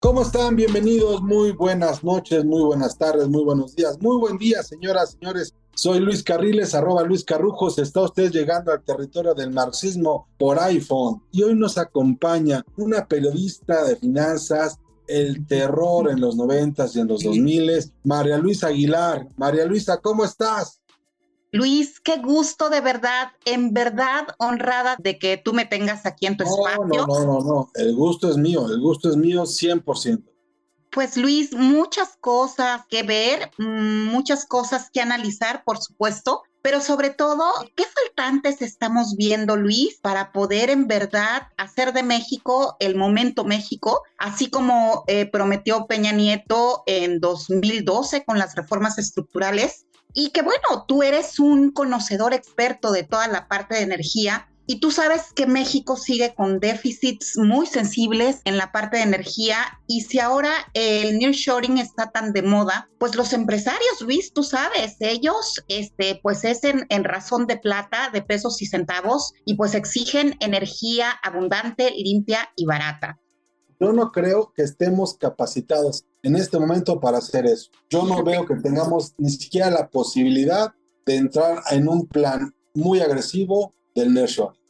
¿Cómo están? Bienvenidos, muy buenas noches, muy buenas tardes, muy buenos días, muy buen día, señoras, señores. Soy Luis Carriles, arroba Luis Carrujos. Está usted llegando al territorio del marxismo por iPhone. Y hoy nos acompaña una periodista de finanzas, el terror en los noventas y en los dos miles, María Luisa Aguilar. María Luisa, ¿cómo estás? Luis, qué gusto de verdad, en verdad honrada de que tú me tengas aquí en tu No, espacio. no, no, no, no. El gusto es mío, el gusto es mío 100%. Pues Luis, muchas cosas que ver, mm, muchas cosas que analizar, por supuesto, pero sobre todo, ¿qué faltantes estamos viendo, Luis, para poder en verdad hacer de México el momento México, así como eh, prometió Peña Nieto en 2012 con las reformas estructurales? Y que bueno, tú eres un conocedor experto de toda la parte de energía y tú sabes que México sigue con déficits muy sensibles en la parte de energía y si ahora el nearshoring está tan de moda, pues los empresarios, Luis, tú sabes, ellos este pues es en, en razón de plata, de pesos y centavos y pues exigen energía abundante, limpia y barata. Yo no creo que estemos capacitados en este momento para hacer eso. Yo no veo que tengamos ni siquiera la posibilidad de entrar en un plan muy agresivo del nearshoring.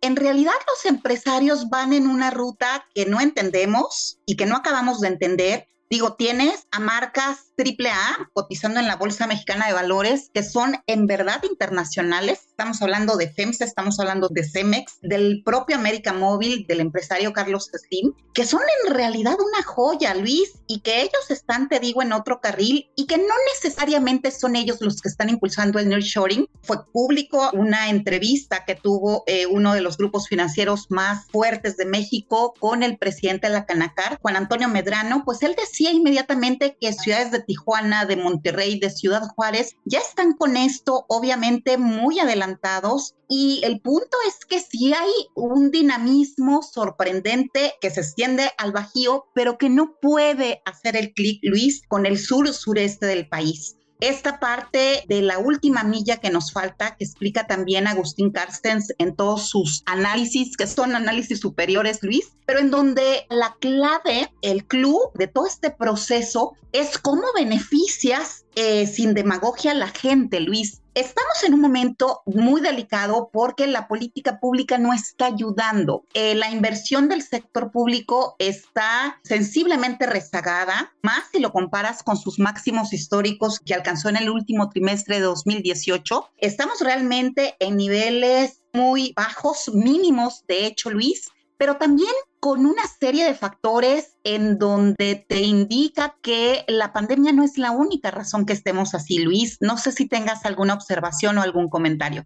En realidad los empresarios van en una ruta que no entendemos y que no acabamos de entender. Digo, tienes a marcas AAA cotizando en la Bolsa Mexicana de Valores que son en verdad internacionales. Estamos hablando de FEMSA, estamos hablando de Cemex, del propio América Móvil, del empresario Carlos Slim, que son en realidad una joya, Luis, y que ellos están, te digo, en otro carril y que no necesariamente son ellos los que están impulsando el nearshoring. Fue público una entrevista que tuvo eh, uno de los grupos financieros más fuertes de México con el presidente de la Canacar, Juan Antonio Medrano, pues él decía inmediatamente que ciudades de Tijuana, de Monterrey, de Ciudad Juárez, ya están con esto obviamente muy adelantados. Y el punto es que sí hay un dinamismo sorprendente que se extiende al Bajío, pero que no puede hacer el clic, Luis, con el sur-sureste del país esta parte de la última milla que nos falta, que explica también Agustín Carstens en todos sus análisis, que son análisis superiores, Luis, pero en donde la clave, el club de todo este proceso es cómo beneficias eh, sin demagogia a la gente, Luis. Estamos en un momento muy delicado porque la política pública no está ayudando. Eh, la inversión del sector público está sensiblemente rezagada, más si lo comparas con sus máximos históricos que alcanzó en el último trimestre de 2018. Estamos realmente en niveles muy bajos, mínimos, de hecho, Luis, pero también con una serie de factores en donde te indica que la pandemia no es la única razón que estemos así, Luis. No sé si tengas alguna observación o algún comentario.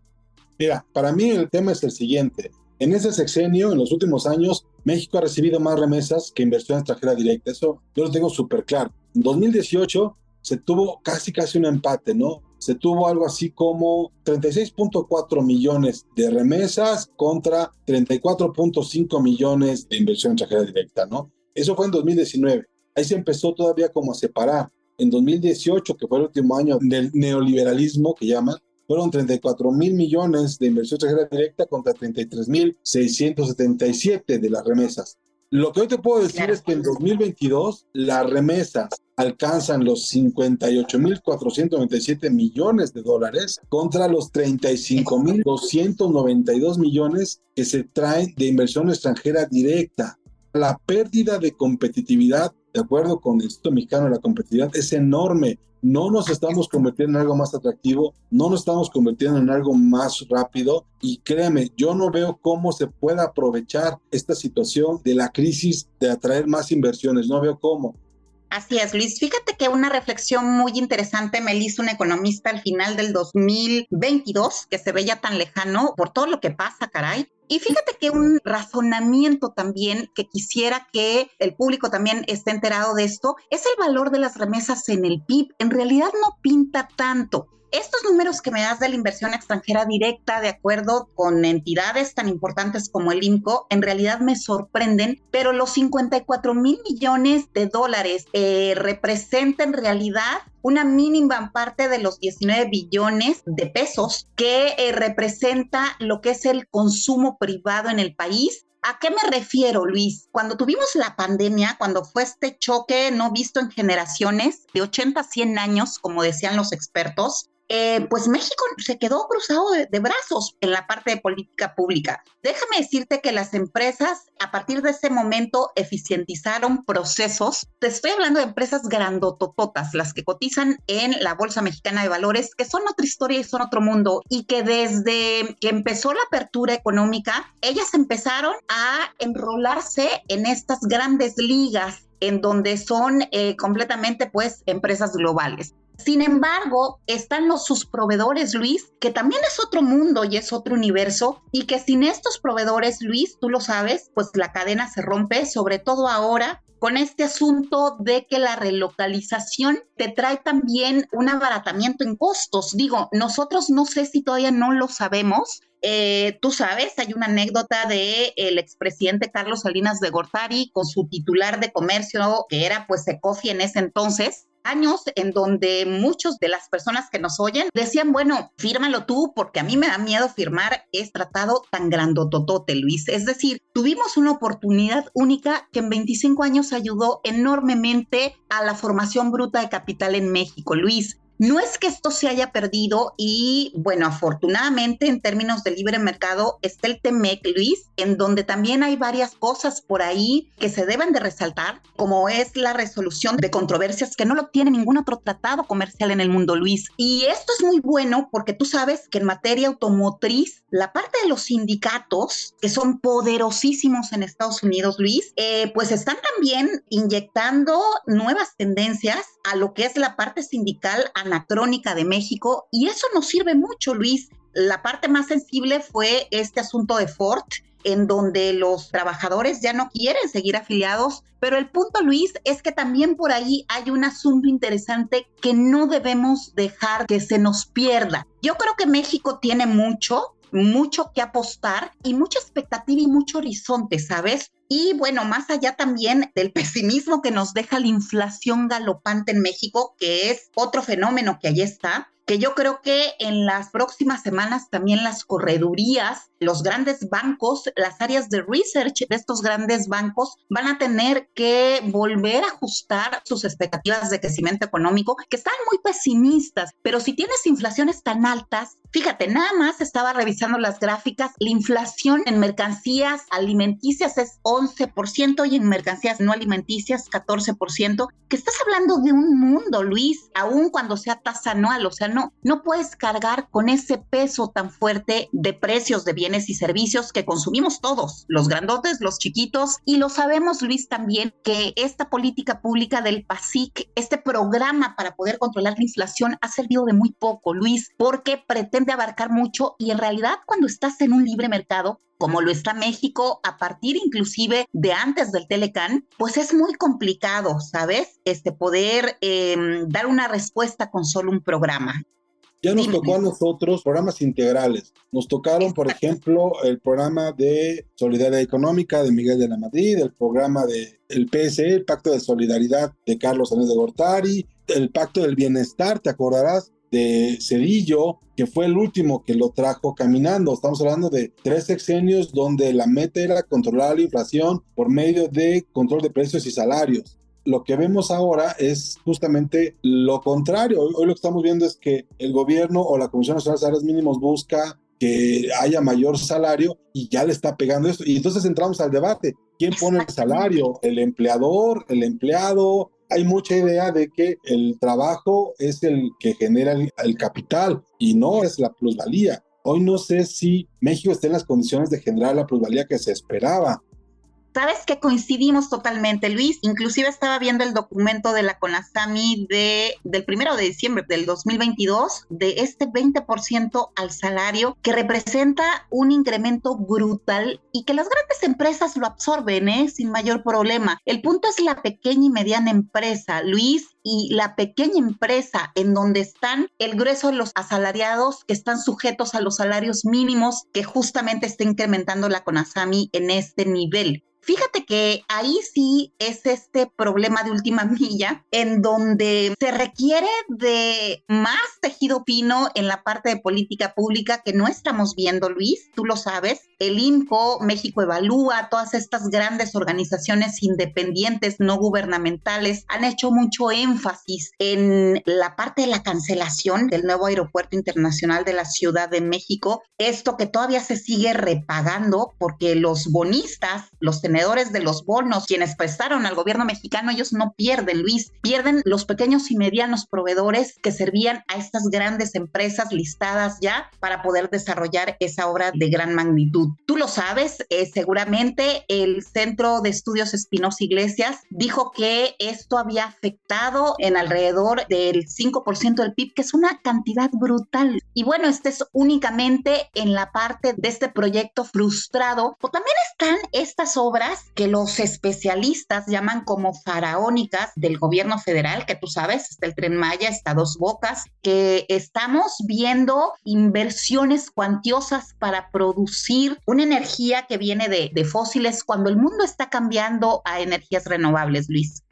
Mira, para mí el tema es el siguiente. En ese sexenio, en los últimos años, México ha recibido más remesas que inversión extranjera directa. Eso yo lo tengo súper claro. En 2018 se tuvo casi casi un empate, ¿no? Se tuvo algo así como 36.4 millones de remesas contra 34.5 millones de inversión extranjera directa, ¿no? Eso fue en 2019. Ahí se empezó todavía como a separar. En 2018, que fue el último año del neoliberalismo que llaman, fueron 34 mil millones de inversión extranjera directa contra 33 mil 677 de las remesas. Lo que hoy te puedo decir Claro. es que en 2022 las remesas alcanzan los 58.497 millones de dólares contra los 35.292 millones que se traen de inversión extranjera directa. La pérdida de competitividad, de acuerdo con el Instituto Mexicano de la Competitividad, es enorme. No nos estamos convirtiendo en algo más atractivo, no nos estamos convirtiendo en algo más rápido y créeme, yo no veo cómo se pueda aprovechar esta situación de la crisis de atraer más inversiones, no veo cómo. Así es, Luis. Fíjate que una reflexión muy interesante me hizo un economista al final del 2022, que se veía tan lejano por todo lo que pasa, caray. Y fíjate que un razonamiento también que quisiera que el público también esté enterado de esto es el valor de las remesas en el PIB. En realidad no pinta tanto. Estos números que me das de la inversión extranjera directa, de acuerdo con entidades tan importantes como el INCO, en realidad me sorprenden, pero los 54 mil millones de dólares eh, representan en realidad una mínima parte de los 19 billones de pesos que eh, representa lo que es el consumo privado en el país ¿A qué me refiero, Luis? Cuando tuvimos la pandemia, cuando fue este choque no visto en generaciones de 80 a 100 años, como decían los expertos, eh, pues México se quedó cruzado de, brazos en la parte de política pública. Déjame decirte que las empresas a partir de ese momento eficientizaron procesos. Te estoy hablando de empresas grandotototas, las que cotizan en la Bolsa Mexicana de Valores, que son otra historia y son otro mundo, y que desde que empezó la apertura económica, ellas empezaron a enrolarse en estas grandes ligas en donde son eh, completamente pues empresas globales. Sin embargo, están los sus proveedores, Luis, que también es otro mundo y es otro universo, y que sin estos proveedores, Luis, tú lo sabes, pues la cadena se rompe, sobre todo ahora con este asunto de que la relocalización te trae también un abaratamiento en costos. Digo, nosotros no sé si todavía no lo sabemos, eh, tú sabes, hay una anécdota de el expresidente Carlos Salinas de Gortari con su titular de comercio, que era pues Ecofi en ese entonces, años en donde muchos de las personas que nos oyen decían, bueno, fírmalo tú porque a mí me da miedo firmar este tratado tan grandototote, Luis. Es decir, tuvimos una oportunidad única que en 25 años ayudó enormemente a la formación bruta de capital en México, Luis. No es que esto se haya perdido y bueno, afortunadamente en términos de libre mercado está el TEMEC, Luis, en donde también hay varias cosas por ahí que se deben de resaltar, como es la resolución de controversias que no lo tiene ningún otro tratado comercial en el mundo, Luis. Y esto es muy bueno porque tú sabes que en materia automotriz, la parte de los sindicatos, que son poderosísimos en Estados Unidos, Luis, eh, pues están también inyectando nuevas tendencias a lo que es la parte sindical anacrónica de México y eso nos sirve mucho, Luis. La parte más sensible fue este asunto de Ford, en donde los trabajadores ya no quieren seguir afiliados, pero el punto, Luis, es que también por ahí hay un asunto interesante que no debemos dejar que se nos pierda. Yo creo que México tiene mucho, mucho que apostar y mucha expectativa y mucho horizonte, ¿sabes? Y bueno, más allá también del pesimismo que nos deja la inflación galopante en México, que es otro fenómeno que allí está, que yo creo que en las próximas semanas también las corredurías, los grandes bancos, las áreas de research de estos grandes bancos van a tener que volver a ajustar sus expectativas de crecimiento económico, que están muy pesimistas, pero si tienes inflaciones tan altas, fíjate, nada más estaba revisando las gráficas, la inflación en mercancías alimenticias es 11% y en mercancías no alimenticias 14%, que estás hablando de un mundo, Luis, aun cuando sea tasa anual, o sea, no no, puedes cargar con ese peso tan fuerte de precios de bienes y servicios que consumimos todos, los grandotes, los chiquitos, y lo sabemos, Luis, también que esta política pública del PASIC, este programa para poder controlar la inflación, ha servido de muy poco, Luis, porque pretende abarcar mucho y en realidad cuando estás en un libre mercado, como lo está México, a partir inclusive de antes del Telecan, pues es muy complicado, ¿sabes? Este poder em, dar una respuesta con solo un programa. Ya nos tocó a nosotros programas integrales. Nos tocaron, por ejemplo, el programa de Solidaridad Económica de Miguel de la Madrid, el programa del el PSE, el Pacto de Solidaridad de Carlos Andrés de Gortari, el Pacto del Bienestar, te acordarás, de Cedillo, que fue el último que lo trajo caminando. Estamos hablando de tres sexenios donde la meta era controlar la inflación por medio de control de precios y salarios. Lo que vemos ahora es justamente lo contrario. Hoy, lo que estamos viendo es que el gobierno o la Comisión Nacional de Salarios Mínimos busca que haya mayor salario y ya le está pegando esto. Y entonces entramos al debate. ¿Quién pone el salario? ¿El empleador? ¿El empleado? Hay mucha idea de que el trabajo es el que genera el, capital y no es la plusvalía. Hoy no sé si México está en las condiciones de generar la plusvalía que se esperaba. Sabes que coincidimos totalmente, Luis. Inclusive estaba viendo el documento de la CONASAMI de, del primero de diciembre del 2022 de este 20% al salario que representa un incremento brutal y que las grandes empresas lo absorben ¿eh? sin mayor problema. El punto es la pequeña y mediana empresa, Luis, y la pequeña empresa en donde están el grueso de los asalariados que están sujetos a los salarios mínimos que justamente está incrementando la CONASAMI en este nivel. Fíjate que ahí sí es este problema de última milla en donde se requiere de más tejido fino en la parte de política pública que no estamos viendo, Luis, tú lo sabes. El INCO, México Evalúa, todas estas grandes organizaciones independientes, no gubernamentales, han hecho mucho énfasis en la parte de la cancelación del nuevo aeropuerto internacional de la Ciudad de México. Esto que todavía se sigue repagando porque los bonistas, los tenedores de los bonos, quienes prestaron al gobierno mexicano, ellos no pierden, Luis, pierden los pequeños y medianos proveedores que servían a estas grandes empresas listadas ya para poder desarrollar esa obra de gran magnitud. Tú lo sabes, eh, seguramente el Centro de Estudios Espinosa Iglesias dijo que esto había afectado en alrededor del 5% del PIB, que es una cantidad brutal. Y bueno, este es únicamente en la parte de este proyecto frustrado, o también están estas obras que los especialistas llaman como faraónicas del gobierno federal, que tú sabes, está el tren Maya, está Dos Bocas, que estamos viendo inversiones cuantiosas para producir una energía que viene de, de fósiles cuando el mundo está cambiando a energías renovables, Luis.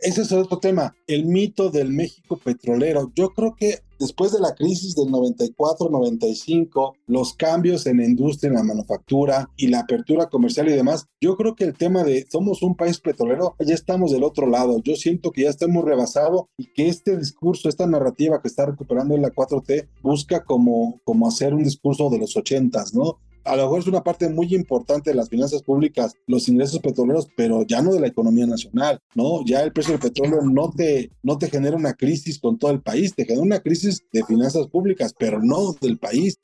Ese es otro tema, el mito del México petrolero. Yo creo que después de la crisis del 94-95, los cambios en la industria, en la manufactura y la apertura comercial y demás, yo creo que el tema de somos un país petrolero, ya estamos del otro lado. Yo siento que ya estamos rebasados y que este discurso, esta narrativa que está recuperando en la 4T, busca como, como hacer un discurso de los 80s, ¿no? A lo mejor es una parte muy importante de las finanzas públicas, los ingresos petroleros, pero ya no de la economía nacional, ¿no? Ya el precio del petróleo no te, no te genera una crisis con todo el país, te genera una crisis de finanzas públicas, pero no del país.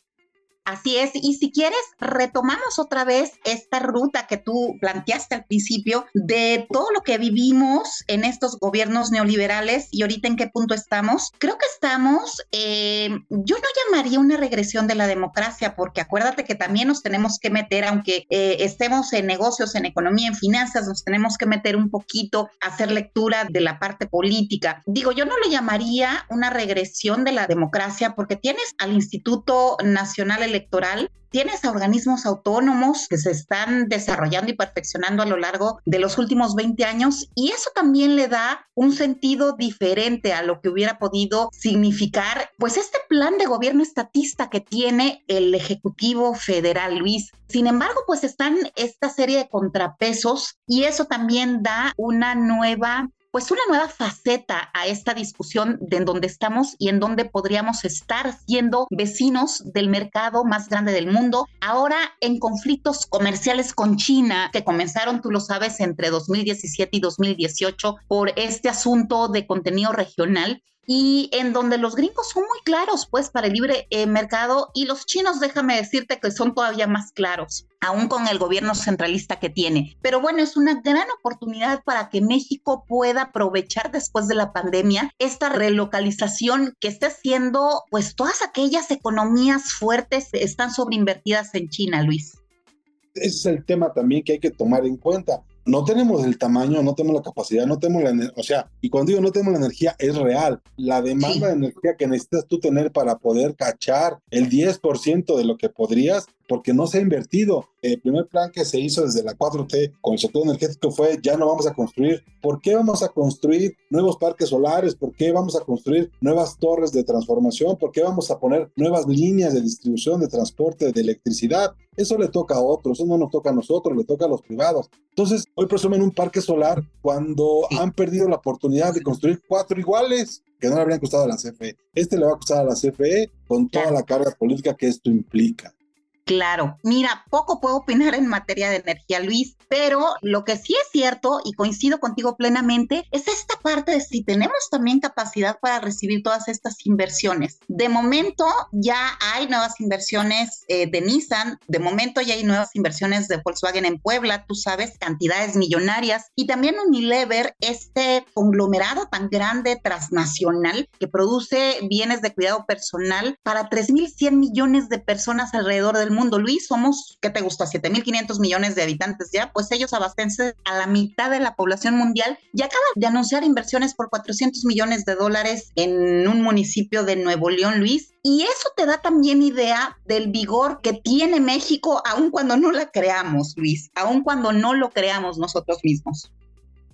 Así es, y si quieres, retomamos otra vez esta ruta que tú planteaste al principio de todo lo que vivimos en estos gobiernos neoliberales y ahorita en qué punto estamos. Creo que estamos, eh, yo no llamaría una regresión de la democracia, porque acuérdate que también nos tenemos que meter, aunque eh, estemos en negocios, en economía, en finanzas, nos tenemos que meter un poquito a hacer lectura de la parte política. Digo, yo no lo llamaría una regresión de la democracia, porque tienes al Instituto Nacional electoral, tienes a organismos autónomos que se están desarrollando y perfeccionando a lo largo de los últimos 20 años y eso también le da un sentido diferente a lo que hubiera podido significar pues este plan de gobierno estatista que tiene el Ejecutivo Federal, Luis. Sin embargo, pues están esta serie de contrapesos y eso también da una nueva pues una nueva faceta a esta discusión de en donde estamos y en donde podríamos estar siendo vecinos del mercado más grande del mundo, ahora en conflictos comerciales con China que comenzaron, tú lo sabes, entre 2017 y 2018 por este asunto de contenido regional y en donde los gringos son muy claros, pues, para el libre eh, mercado y los chinos, déjame decirte que son todavía más claros, aún con el gobierno centralista que tiene. Pero bueno, es una gran oportunidad para que México pueda aprovechar después de la pandemia esta relocalización que está haciendo, pues, todas aquellas economías fuertes están sobreinvertidas en China, Luis. Ese es el tema también que hay que tomar en cuenta no tenemos el tamaño, no tenemos la capacidad, no tenemos la energía, o sea, y cuando digo no tenemos la energía, es real. La demanda de energía que necesitas tú tener para poder cachar el 10% de lo que podrías, porque no se ha invertido. El primer plan que se hizo desde la 4T con el sector energético fue ya no vamos a construir. ¿Por qué vamos a construir nuevos parques solares? ¿Por qué vamos a construir nuevas torres de transformación? ¿Por qué vamos a poner nuevas líneas de distribución de transporte de electricidad? Eso le toca a otros, eso no nos toca a nosotros, le toca a los privados. Entonces, hoy presumen un parque solar cuando han perdido la oportunidad de construir cuatro iguales que no le habrían costado a la CFE. Este le va a costar a la CFE con toda la carga política que esto implica. Claro, mira, poco puedo opinar en materia de energía, Luis, pero lo que sí es cierto, y coincido contigo plenamente, es esta parte de si tenemos también capacidad para recibir todas estas inversiones. De momento ya hay nuevas inversiones eh, de Nissan, de momento ya hay nuevas inversiones de Volkswagen en Puebla, tú sabes, cantidades millonarias, y también Unilever, este conglomerado tan grande transnacional que produce bienes de cuidado personal para 3.100 millones de personas alrededor del mundo. Luis, somos, ¿qué te gusta? 7.500 millones de habitantes ya, pues ellos abastecen a la mitad de la población mundial y acaban de anunciar inversiones por 400 millones de dólares en un municipio de Nuevo León, Luis. Y eso te da también idea del vigor que tiene México, aun cuando no la creamos, Luis, aun cuando no lo creamos nosotros mismos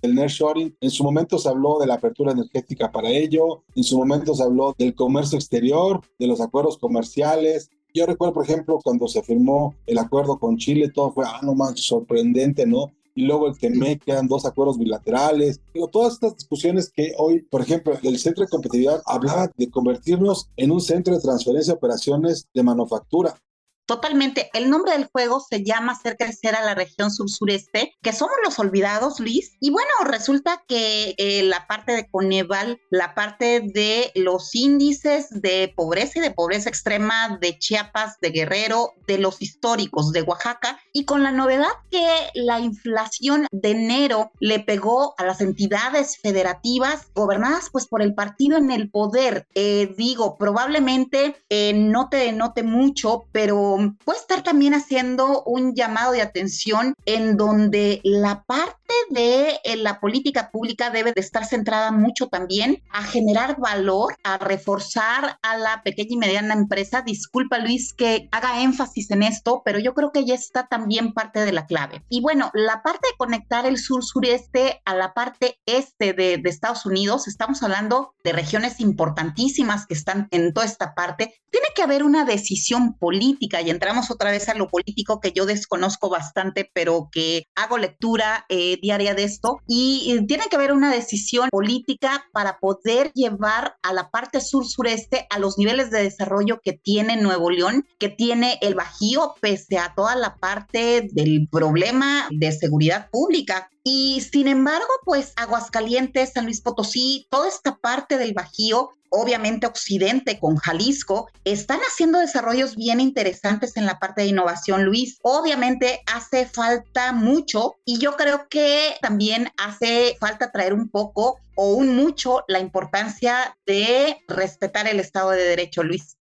el nearshoring. En su momento se habló de la apertura energética para ello, en su momento se habló del comercio exterior, de los acuerdos comerciales, yo recuerdo, por ejemplo, cuando se firmó el acuerdo con Chile, todo fue, ah, no más, sorprendente, ¿no? Y luego el TEMEC, quedan dos acuerdos bilaterales. Digo, todas estas discusiones que hoy, por ejemplo, el Centro de Competitividad hablaba de convertirnos en un centro de transferencia de operaciones de manufactura. Totalmente. El nombre del juego se llama Hacer crecer a la región sur-sureste, que somos los olvidados, Liz. Y bueno, resulta que eh, la parte de Coneval, la parte de los índices de pobreza y de pobreza extrema de Chiapas, de Guerrero, de los históricos de Oaxaca, y con la novedad que la inflación de enero le pegó a las entidades federativas gobernadas pues por el partido en el poder. Eh, digo, probablemente eh, no te denote mucho, pero puede estar también haciendo un llamado de atención en donde la parte de eh, la política pública debe de estar centrada mucho también a generar valor, a reforzar a la pequeña y mediana empresa. Disculpa Luis que haga énfasis en esto, pero yo creo que ya está también parte de la clave. Y bueno, la parte de conectar el sur-sureste a la parte este de, de Estados Unidos, estamos hablando de regiones importantísimas que están en toda esta parte. Tiene que haber una decisión política y entramos otra vez a lo político que yo desconozco bastante, pero que hago lectura eh, diaria de esto. Y tiene que haber una decisión política para poder llevar a la parte sur-sureste a los niveles de desarrollo que tiene Nuevo León, que tiene el Bajío, pese a toda la parte del problema de seguridad pública. Y sin embargo, pues Aguascalientes, San Luis Potosí, toda esta parte del Bajío obviamente Occidente con Jalisco, están haciendo desarrollos bien interesantes en la parte de innovación, Luis. Obviamente hace falta mucho y yo creo que también hace falta traer un poco o un mucho la importancia de respetar el Estado de Derecho, Luis.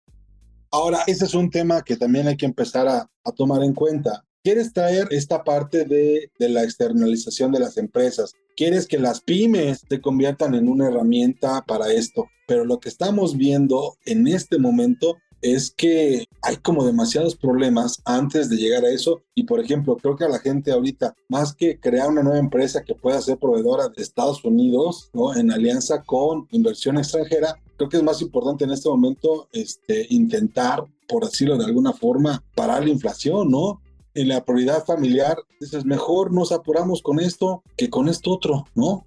Ahora, ese es un tema que también hay que empezar a, tomar en cuenta. ¿Quieres traer esta parte de, la externalización de las empresas? ¿Quieres que las pymes se conviertan en una herramienta para esto? Pero lo que estamos viendo en este momento es que hay como demasiados problemas antes de llegar a eso. Y por ejemplo, creo que a la gente ahorita, más que crear una nueva empresa que pueda ser proveedora de Estados Unidos, ¿no? En alianza con inversión extranjera, creo que es más importante en este momento este, intentar, por decirlo de alguna forma, parar la inflación, ¿no? En la prioridad familiar, dices, mejor nos apuramos con esto que con esto otro, ¿no?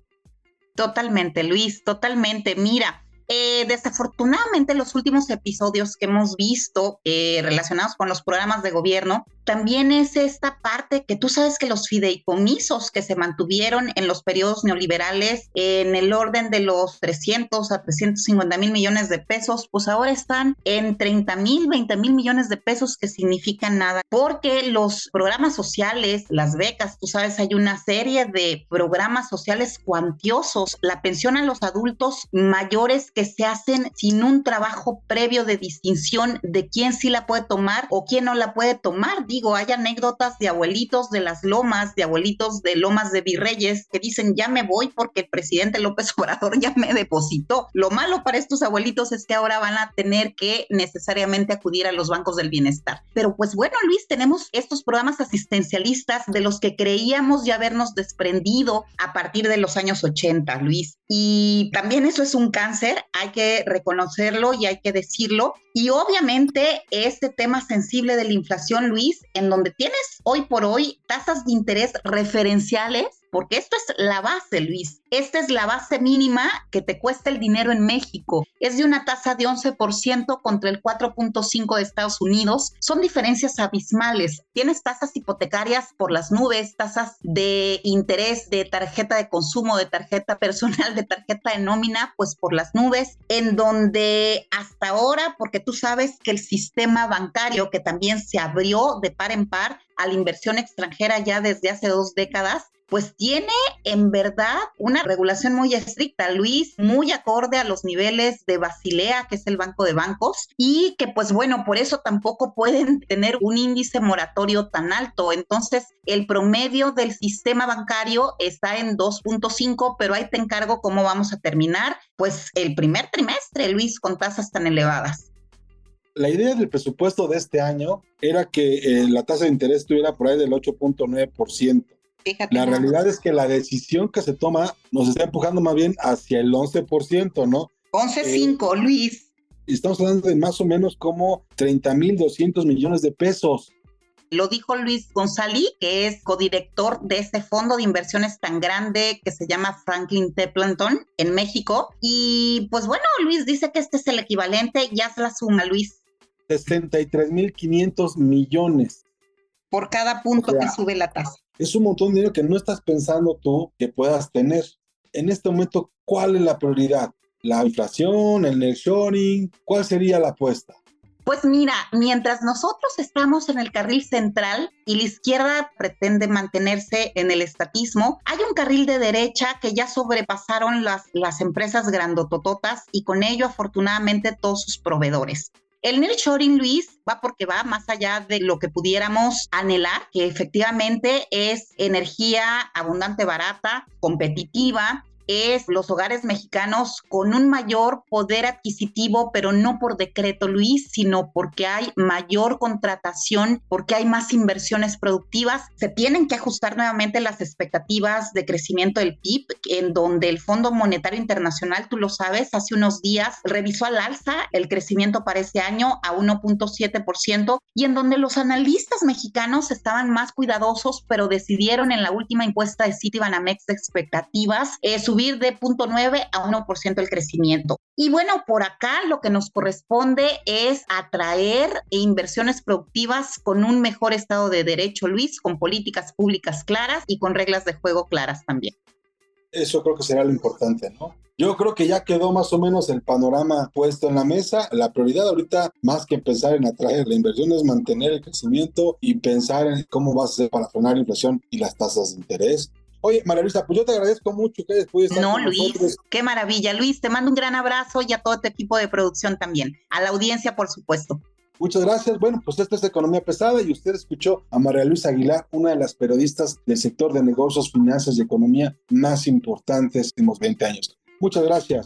Totalmente, Luis, totalmente. Mira, eh, desafortunadamente, los últimos episodios que hemos visto eh, relacionados con los programas de gobierno también es esta parte que tú sabes que los fideicomisos que se mantuvieron en los periodos neoliberales en el orden de los 300 a 350 mil millones de pesos, pues ahora están en 30 mil, 20 mil millones de pesos que significan nada, porque los programas sociales, las becas, tú sabes, hay una serie de programas sociales cuantiosos, la pensión a los adultos mayores que se hacen sin un trabajo previo de distinción de quién sí la puede tomar o quién no la puede tomar digo, hay anécdotas de abuelitos de las lomas, de abuelitos de lomas de virreyes que dicen, ya me voy porque el presidente López Obrador ya me depositó. Lo malo para estos abuelitos es que ahora van a tener que necesariamente acudir a los bancos del bienestar. Pero pues bueno, Luis, tenemos estos programas asistencialistas de los que creíamos ya habernos desprendido a partir de los años 80, Luis. Y también eso es un cáncer, hay que reconocerlo y hay que decirlo. Y obviamente este tema sensible de la inflación, Luis, en donde tienes hoy por hoy tasas de interés referenciales porque esto es la base, Luis. Esta es la base mínima que te cuesta el dinero en México. Es de una tasa de 11% contra el 4.5% de Estados Unidos. Son diferencias abismales. Tienes tasas hipotecarias por las nubes, tasas de interés de tarjeta de consumo, de tarjeta personal, de tarjeta de nómina, pues por las nubes, en donde hasta ahora, porque tú sabes que el sistema bancario, que también se abrió de par en par a la inversión extranjera ya desde hace dos décadas, pues tiene en verdad una regulación muy estricta, Luis, muy acorde a los niveles de Basilea, que es el banco de bancos, y que pues bueno, por eso tampoco pueden tener un índice moratorio tan alto. Entonces, el promedio del sistema bancario está en 2.5, pero ahí te encargo cómo vamos a terminar, pues el primer trimestre, Luis, con tasas tan elevadas. La idea del presupuesto de este año era que eh, la tasa de interés estuviera por ahí del 8.9% la realidad es que la decisión que se toma nos está empujando más bien hacia el 11%, ¿no? 11.5, eh, Luis. Estamos hablando de más o menos como 30.200 millones de pesos. Lo dijo Luis González, que es codirector de este fondo de inversiones tan grande que se llama Franklin Templeton en México. Y pues bueno, Luis dice que este es el equivalente, ya se la suma, Luis. 63.500 millones. Por cada punto que sube la tasa es un montón de dinero que no estás pensando tú que puedas tener. En este momento, ¿cuál es la prioridad? ¿La inflación, el nearshoring? ¿Cuál sería la apuesta? Pues mira, mientras nosotros estamos en el carril central y la izquierda pretende mantenerse en el estatismo, hay un carril de derecha que ya sobrepasaron las, las empresas grandotototas y con ello afortunadamente todos sus proveedores. El nearshoring, Luis, va porque va más allá de lo que pudiéramos anhelar, que efectivamente es energía abundante, barata, competitiva, es los hogares mexicanos con un mayor poder adquisitivo, pero no por decreto, Luis, sino porque hay mayor contratación, porque hay más inversiones productivas. Se tienen que ajustar nuevamente las expectativas de crecimiento del PIB, en donde el Fondo Monetario Internacional, tú lo sabes, hace unos días revisó al alza el crecimiento para este año a 1.7% y en donde los analistas mexicanos estaban más cuidadosos, pero decidieron en la última encuesta de Citibanamex de expectativas eh, subir de 0.9 a 1% el crecimiento. Y bueno, por acá lo que nos corresponde es atraer inversiones productivas con un mejor estado de derecho, Luis, con políticas públicas claras y con reglas de juego claras también. Eso creo que será lo importante, ¿no? Yo creo que ya quedó más o menos el panorama puesto en la mesa. La prioridad ahorita, más que pensar en atraer la inversión, es mantener el crecimiento y pensar en cómo va a ser para frenar la inflación y las tasas de interés. Oye, María Luisa, pues yo te agradezco mucho que después No, Luis, qué maravilla. Luis, te mando un gran abrazo y a todo tu equipo de producción también. A la audiencia, por supuesto. Muchas gracias. Bueno, pues esto es Economía Pesada y usted escuchó a María Luisa Aguilar, una de las periodistas del sector de negocios, finanzas y economía más importantes de los últimos 20 años. Muchas gracias.